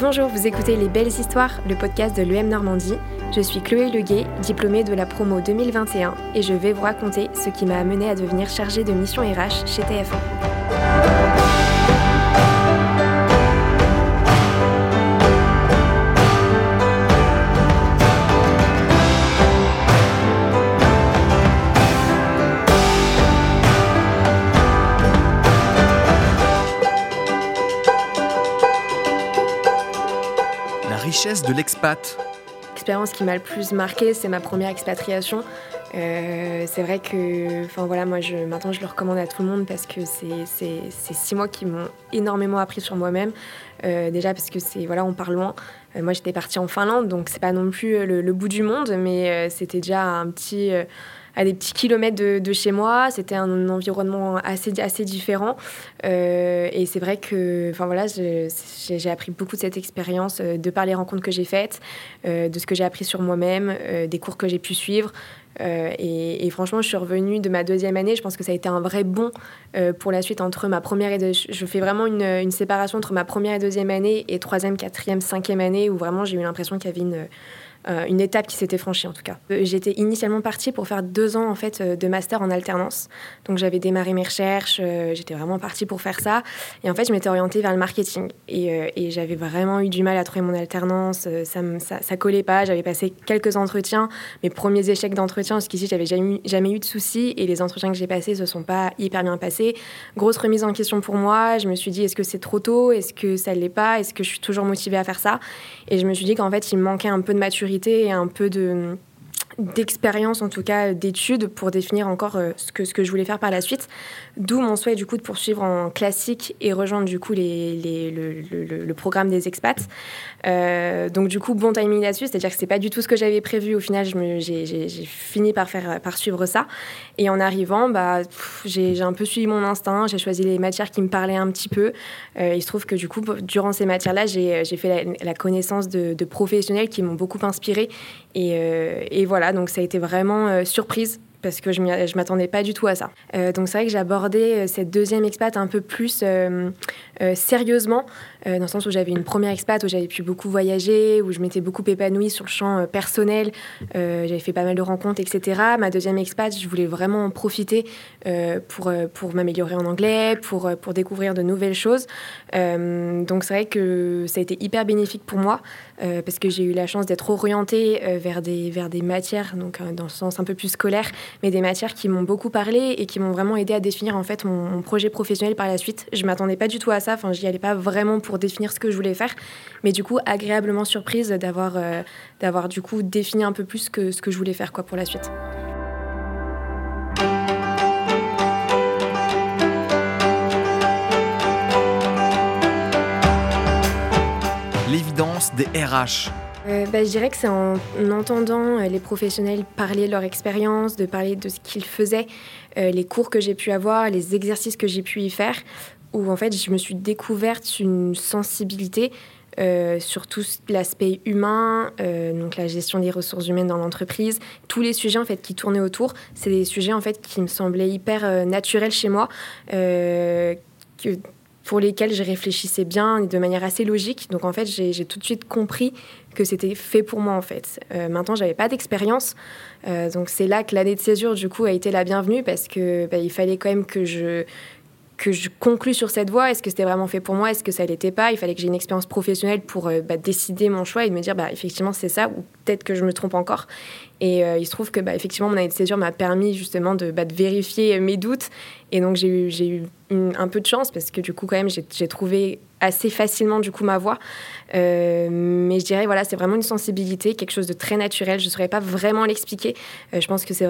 Bonjour, vous écoutez Les Belles Histoires, le podcast de l'UM Normandie. Je suis Chloé Leguet, diplômée de la promo 2021, et je vais vous raconter ce qui m'a amené à devenir chargée de mission RH chez TF1. Richesse de l'expat. L'expérience qui m'a le plus marqué, c'est ma première expatriation. Euh, c'est vrai que, enfin voilà, moi je, maintenant je le recommande à tout le monde parce que c'est six mois qui m'ont énormément appris sur moi-même. Euh, déjà parce que c'est voilà, on part loin. Euh, moi j'étais partie en Finlande, donc c'est pas non plus le, bout du monde, mais c'était déjà un petit, à des petits kilomètres de, chez moi. C'était un environnement assez assez différent. Euh, et c'est vrai que, enfin voilà, j'ai appris beaucoup de cette expérience euh, de par les rencontres que j'ai faites, euh, de ce que j'ai appris sur moi-même, des cours que j'ai pu suivre. Et, franchement, je suis revenue de ma deuxième année. Je pense que ça a été un vrai bon euh, pour la suite entre ma première et deux. Je fais vraiment une, une séparation entre ma première et deuxième année et troisième, quatrième, cinquième année où vraiment j'ai eu l'impression qu'il y avait une, euh, une étape qui s'était franchie en tout cas. Euh, J'étais initialement partie pour faire deux ans en fait euh, de master en alternance. Donc j'avais démarré mes recherches, j'étais vraiment partie pour faire ça. Et en fait, je m'étais orientée vers le marketing. Et, j'avais vraiment eu du mal à trouver mon alternance. Ça, me, ça, collait pas. J'avais passé quelques entretiens, mes premiers échecs d'entretien. Jusqu'ici, j'avais jamais, jamais eu de soucis. Et les entretiens que j'ai passés se sont pas hyper bien passés. Grosse remise en question pour moi. Je me suis dit, est-ce que c'est trop tôt? Est-ce que ça l'est pas? Est-ce que je suis toujours motivée à faire ça? Et je me suis dit qu'en fait, il me manquait un peu de maturité et un peu de d'expérience en tout cas d'études pour définir encore euh, ce que ce que je voulais faire par la suite. D'où mon souhait du coup de poursuivre en classique et rejoindre du coup les, les- le, programme des expats. Euh, donc du coup bon timing là-dessus c'est à dire que c'est pas du tout ce que j'avais prévu. Au final j'ai fini par faire par suivre ça. Et en arrivant bah j'ai un peu suivi mon instinct. J'ai choisi les matières qui me parlaient un petit peu. Euh, il se trouve que du coup durant ces matières là j'ai fait la, la connaissance de, de professionnels qui m'ont beaucoup inspiré et, euh, et voilà, donc ça a été vraiment euh, surprise parce que je je m'attendais pas du tout à ça. Euh, donc c'est vrai que abordé euh, cette deuxième expat un peu plus sérieusement, euh, dans le sens où j'avais une première expat où j'avais pu beaucoup voyager, où je m'étais beaucoup épanouie sur le champ euh, personnel, euh, j'avais fait pas mal de rencontres, etc. Ma deuxième expat, je voulais vraiment en profiter pour, pour m'améliorer en anglais, pour, pour découvrir de nouvelles choses. Donc c'est vrai que ça a été hyper bénéfique pour moi parce que j'ai eu la chance d'être orientée vers, des, vers des matières, donc dans le sens un peu plus scolaire, mais des matières qui m'ont beaucoup parlé et qui m'ont vraiment aidé à définir en fait mon, mon projet professionnel par la suite. Je m'attendais pas du tout à ça, enfin j'y allais pas vraiment pour définir ce que je voulais faire, mais du coup agréablement surprise d'avoir euh, d'avoir du coup défini un peu plus que ce que je voulais faire quoi pour la suite. L'évidence des RH. Euh, bah, je dirais que c'est en entendant euh, les professionnels parler de leur expérience, de parler de ce qu'ils faisaient, euh, les cours que j'ai pu avoir, les exercices que j'ai pu y faire, où en fait je me suis découverte une sensibilité euh, sur tout l'aspect humain, euh, donc la gestion des ressources humaines dans l'entreprise, tous les sujets en fait qui tournaient autour, c'est des sujets en fait qui me semblaient hyper euh, naturels chez moi, que pour lesquels je réfléchissais bien de manière assez logique. Donc en fait, j'ai tout de suite compris que c'était fait pour moi en fait. Maintenant, j'avais pas d'expérience, donc c'est là que l'année de césure du coup a été la bienvenue parce que bah, il fallait quand même que je que je conclue sur cette voie. Est-ce que c'était vraiment fait pour moi Est-ce que ça l'était pas Il fallait que j'ai une expérience professionnelle pour euh, bah, décider mon choix et me dire bah effectivement c'est ça ou peut-être que je me trompe encore. Et euh, il se trouve que bah, effectivement mon année de césure m'a permis justement de, bah, vérifier mes doutes et donc j'ai eu, un peu de chance parce que du coup quand même j'ai trouvé assez facilement du coup ma voie. Euh, mais je dirais voilà c'est vraiment une sensibilité, quelque chose de très naturel. Je ne saurais pas vraiment l'expliquer. Euh, je pense que c'est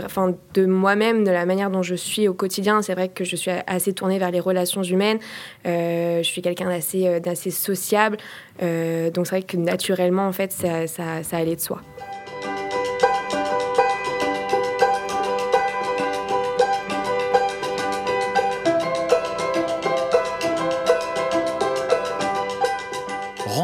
de moi-même, de la manière dont je suis au quotidien. C'est vrai que je suis assez tournée vers les relations humaines. Je suis quelqu'un d'assez sociable. Donc c'est vrai que naturellement en fait ça allait de soi.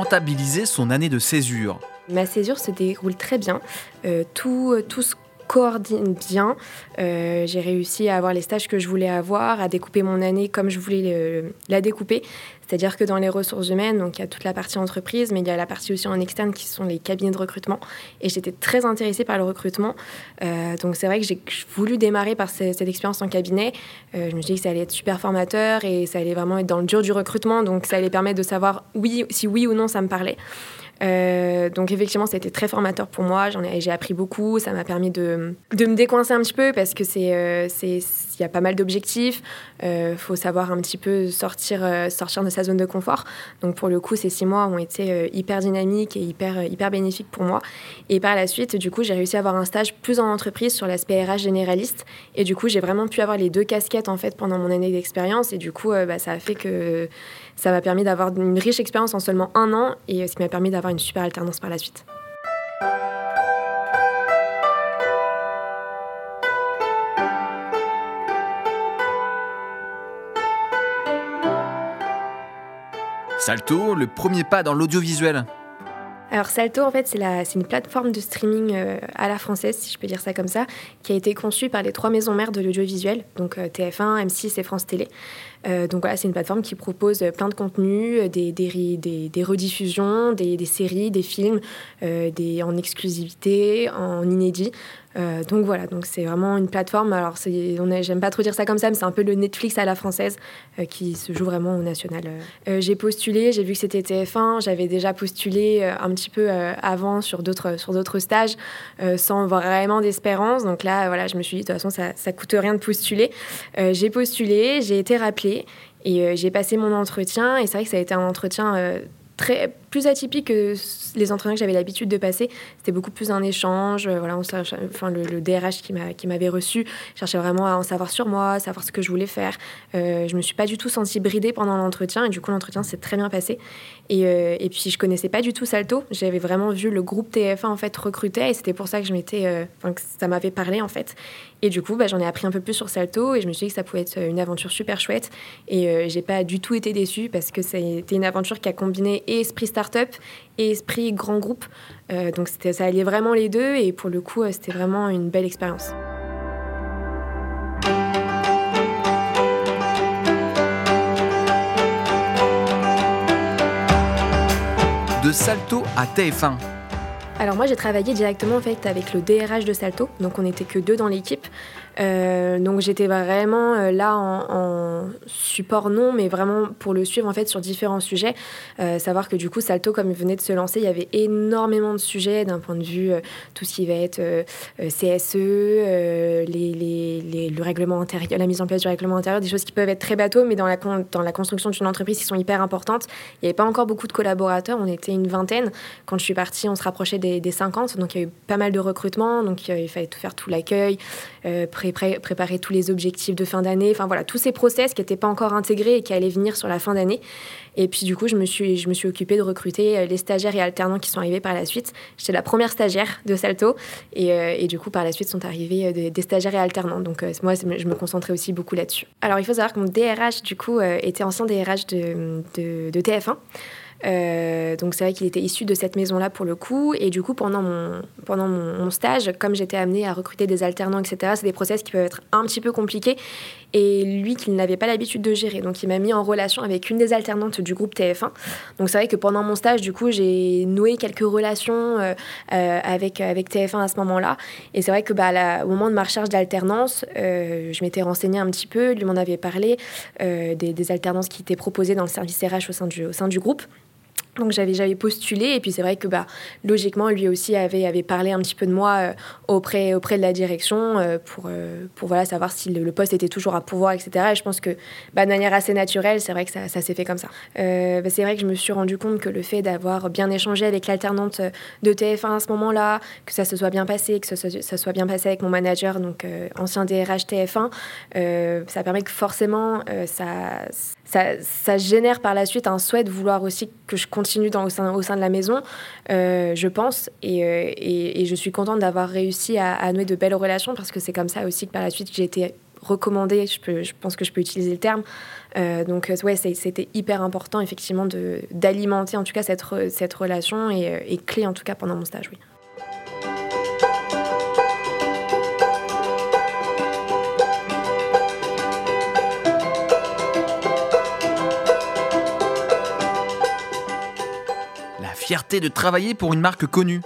Rentabiliser son année de césure. Ma césure se déroule très bien. Euh, tout, tout ce coordine bien. j'ai réussi à avoir les stages que je voulais avoir, à découper mon année comme je voulais la découper. C'est-à-dire que dans les ressources humaines, donc il y a toute la partie entreprise, mais il y a la partie aussi en externe qui sont les cabinets de recrutement. Et j'étais très intéressée par le recrutement. Euh, donc c'est vrai que j'ai voulu démarrer par cette, expérience en cabinet. Euh, je me suis dit que ça allait être super formateur et ça allait vraiment être dans le dur du recrutement. Donc ça allait permettre de savoir oui, si oui ou non ça me parlait. Euh, donc effectivement, ça a été très formateur pour moi. J'ai appris beaucoup. Ça m'a permis de, de, me décoincer un petit peu parce que c'est, euh, c'est, il y a pas mal d'objectifs. Euh, faut savoir un petit peu sortir, sortir de sa zone de confort. Donc pour le coup, ces six mois ont été hyper dynamiques et hyper, hyper bénéfiques pour moi. Et par la suite, du coup, j'ai réussi à avoir un stage plus en entreprise sur l'aspect RH généraliste. Et du coup, j'ai vraiment pu avoir les deux casquettes en fait pendant mon année d'expérience. Et du coup, bah, ça a fait que ça m'a permis d'avoir une riche expérience en seulement un an et ce qui m'a permis d'avoir une super alternance par la suite. Salto, le premier pas dans l'audiovisuel. Alors Salto, en fait, c'est une plateforme de streaming euh, à la française, si je peux dire ça comme ça, qui a été conçue par les trois maisons mères de l'audiovisuel, donc euh, TF1, M6 et France Télé. Euh, donc voilà, c'est une plateforme qui propose plein de contenus, des, des, des, rediffusions, des, séries, des films, des, en exclusivité, en inédit. Euh, donc voilà, donc c'est vraiment une plateforme. Alors j'aime pas trop dire ça comme ça, mais c'est un peu le Netflix à la française euh, qui se joue vraiment au national. Euh, j'ai postulé, j'ai vu que c'était TF1, j'avais déjà postulé un petit peu avant sur d'autres sur d'autres stages sans vraiment d'espérance. Donc là, voilà, je me suis dit de toute façon ça ça coûte rien de postuler. j'ai postulé, j'ai été rappelée et j'ai passé mon entretien et c'est vrai que ça a été un entretien très plus atypique que les entretiens que j'avais l'habitude de passer. C'était beaucoup plus un échange. Euh, voilà, on, enfin, le, DRH qui m'avait reçu cherchait vraiment à en savoir sur moi, savoir ce que je voulais faire. Euh, je me suis pas du tout sentie bridée pendant l'entretien et du coup l'entretien s'est très bien passé. Et, euh, et, puis je connaissais pas du tout Salto. J'avais vraiment vu le groupe TF1 en fait recruter et c'était pour ça que je m'étais, euh, que ça m'avait parlé en fait. Et du coup, bah, j'en ai appris un peu plus sur Salto et je me suis dit que ça pouvait être une aventure super chouette. Et j'ai pas du tout été déçue parce que c'était une aventure qui a combiné esprit start-up et esprit grand groupe. Euh, donc ça alliait vraiment les deux et pour le coup, euh, c'était vraiment une belle expérience. De Salto à TF1. Alors moi j'ai travaillé directement en fait avec le DRH de Salto, donc on n'était que deux dans l'équipe. Euh, donc j'étais vraiment euh, là en, support non, mais vraiment pour le suivre en fait sur différents sujets. Euh, savoir que du coup Salto, comme il venait de se lancer, il y avait énormément de sujets d'un point de vue tout ce qui va être CSE, le règlement intérieur, la mise en place du règlement intérieur, des choses qui peuvent être très bateaux, mais dans la, dans la construction d'une entreprise qui sont hyper importantes. Il n'y avait pas encore beaucoup de collaborateurs, on était une vingtaine. Quand je suis partie, on se rapprochait des, des 50, donc il y a eu pas mal de recrutements, donc il fallait tout faire tout l'accueil, préparer tous les objectifs de fin d'année. Enfin voilà, tous ces process qui n'étaient pas encore intégrés et qui allaient venir sur la fin d'année. Et puis du coup, je me suis, je me suis occupée de recruter euh, les stagiaires et alternants qui sont arrivés par la suite. J'étais la première stagiaire de Salto et, euh, et, du coup, par la suite, sont arrivés euh, des, stagiaires et alternants. Donc moi, je me concentrais aussi beaucoup là-dessus. Alors il faut savoir que mon DRH, du coup, était ancien DRH de, de TF1. Euh, donc c'est vrai qu'il était issu de cette maison-là pour le coup. Et du coup, pendant mon, pendant mon, stage, comme j'étais amenée à recruter des alternants, etc., c'est des process qui peuvent être un petit peu compliqués. Et lui, qu'il n'avait pas l'habitude de gérer. Donc il m'a mis en relation avec une des alternantes du groupe TF1. Donc c'est vrai que pendant mon stage, du coup, j'ai noué quelques relations euh, euh, avec, avec TF1 à ce moment-là. Et c'est vrai que bah, au moment de ma recherche d'alternance, je m'étais renseignée un petit peu, lui m'en avait parlé des, des alternances qui étaient proposées dans le service RH au sein du, au sein du groupe. Donc j'avais j'avais postulé et puis c'est vrai que bah logiquement lui aussi avait avait parlé un petit peu de moi euh, auprès auprès de la direction euh, pour euh, pour voilà savoir si le, poste était toujours à pouvoir etc et je pense que bah, de manière assez naturelle c'est vrai que ça, ça s'est fait comme ça. Bah, c'est vrai que je me suis rendu compte que le fait d'avoir bien échangé avec l'alternante de TF1 à ce moment-là que ça se soit bien passé que ça, ça soit bien passé avec mon manager donc ancien DRH TF1 ça permet que forcément ça ça, génère par la suite un souhait de vouloir aussi que je continue au, sein, au sein de la maison, euh, je pense. Euh, et, et, je suis contente d'avoir réussi à, nouer de belles relations parce que c'est comme ça aussi que par la suite j'ai été recommandée, je, peux, je pense que je peux utiliser le terme. Euh, donc ouais, c'était hyper important effectivement d'alimenter en tout cas cette, cette relation et, et clé en tout cas pendant mon stage, oui. Fierté de travailler pour une marque connue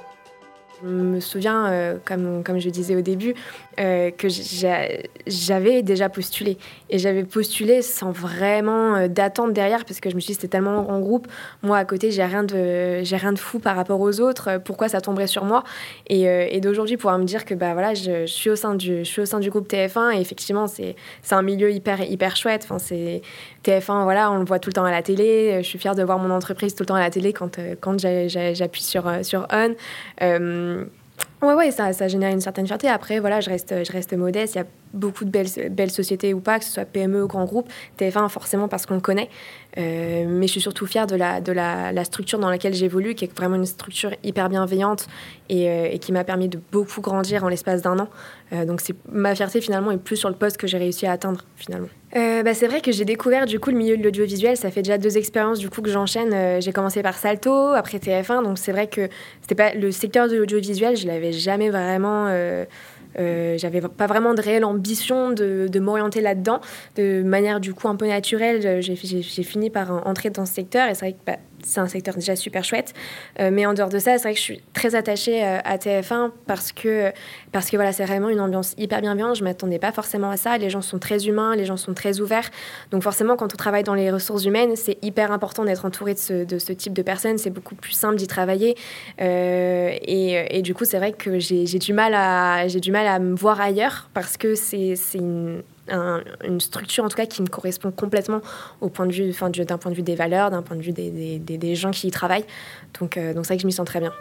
je me souviens, euh, comme, je disais au début, euh, que j'avais déjà postulé. Et j'avais postulé sans vraiment euh, d'attente derrière, parce que je me suis dit, c'était tellement en groupe. Moi, à côté, j'ai rien, rien de fou par rapport aux autres. Pourquoi ça tomberait sur moi? Et, d'aujourd'hui, pouvoir me dire que bah, voilà, je, suis au sein du, groupe TF1, et effectivement, c'est un milieu hyper, chouette. Enfin, TF1, voilà, on le voit tout le temps à la télé. Je suis fière de voir mon entreprise tout le temps à la télé quand, j'appuie sur On. Ouais, ouais, ça, ça génère une certaine fierté. Après, voilà, je reste, je reste modeste. Il y a beaucoup de belles, sociétés ou pas, que ce soit PME ou grand groupe. TF1, forcément, parce qu'on le connaît. Euh, mais je suis surtout fière de la, structure dans laquelle j'évolue, qui est vraiment une structure hyper bienveillante et, euh, qui m'a permis de beaucoup grandir en l'espace d'un an. Euh, donc, ma fierté, finalement, est plus sur le poste que j'ai réussi à atteindre, finalement. Bah, c'est vrai que j'ai découvert, du coup, le milieu de l'audiovisuel. Ça fait déjà deux expériences, du coup, que j'enchaîne. j'ai commencé par Salto, après TF1. Donc, c'est vrai que c'était pas le secteur de l'audiovisuel, je l'avais jamais vraiment. Euh, euh, j'avais pas vraiment de réelle ambition de, de m'orienter là-dedans. De manière du coup un peu naturelle, j'ai fini par entrer dans ce secteur et c'est vrai que bah, c'est un secteur déjà super chouette. Euh, mais en dehors de ça, c'est vrai que je suis très attachée euh, à TF1 parce que, parce que voilà, c'est vraiment une ambiance hyper bienveillante. Je ne m'attendais pas forcément à ça. Les gens sont très humains, les gens sont très ouverts. Donc forcément, quand on travaille dans les ressources humaines, c'est hyper important d'être entouré de ce, type de personnes. C'est beaucoup plus simple d'y travailler. Euh, et, et, du coup, c'est vrai que j'ai du, du mal à me voir ailleurs parce que c'est une une structure en tout cas qui me correspond complètement au point de vue, enfin, d'un point de vue des valeurs, d'un point de vue des, des, des, gens qui y travaillent. Donc, euh, donc c'est vrai que je m'y sens très bien.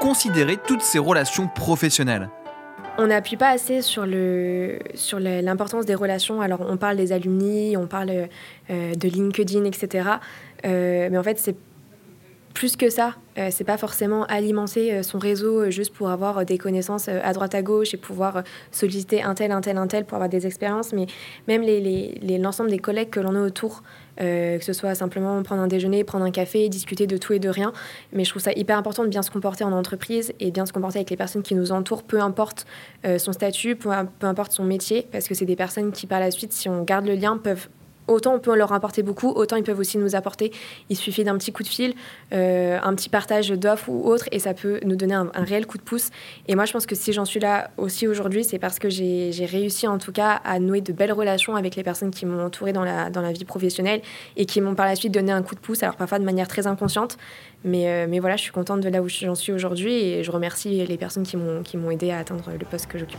Considérer toutes ces relations professionnelles. On n'appuie pas assez sur, le, sur l'importance des relations. Alors, on parle des alumni, on parle euh, de LinkedIn, etc. Euh, mais en fait, c'est plus que ça. Euh, c'est pas forcément alimenter son réseau juste pour avoir des connaissances à droite à gauche et pouvoir solliciter un tel, un tel, un tel pour avoir des expériences, mais même l'ensemble des collègues que l'on a autour. que ce soit simplement prendre un déjeuner, prendre un café, discuter de tout et de rien. Mais je trouve ça hyper important de bien se comporter en entreprise et bien se comporter avec les personnes qui nous entourent, peu importe son statut, peu, importe son métier, parce que c'est des personnes qui, par la suite, si on garde le lien, peuvent autant on peut leur apporter beaucoup, autant ils peuvent aussi nous apporter. Il suffit d'un petit coup de fil, euh, un petit partage d'offres ou autre, et ça peut nous donner un, réel coup de pouce. Et moi, je pense que si j'en suis là aussi aujourd'hui, c'est parce que j'ai réussi en tout cas à nouer de belles relations avec les personnes qui m'ont entouré dans la, dans la vie professionnelle et qui m'ont par la suite donné un coup de pouce, alors parfois de manière très inconsciente. Mais, euh, mais voilà, je suis contente de là où j'en suis aujourd'hui et je remercie les personnes qui m'ont aidé à atteindre le poste que j'occupe.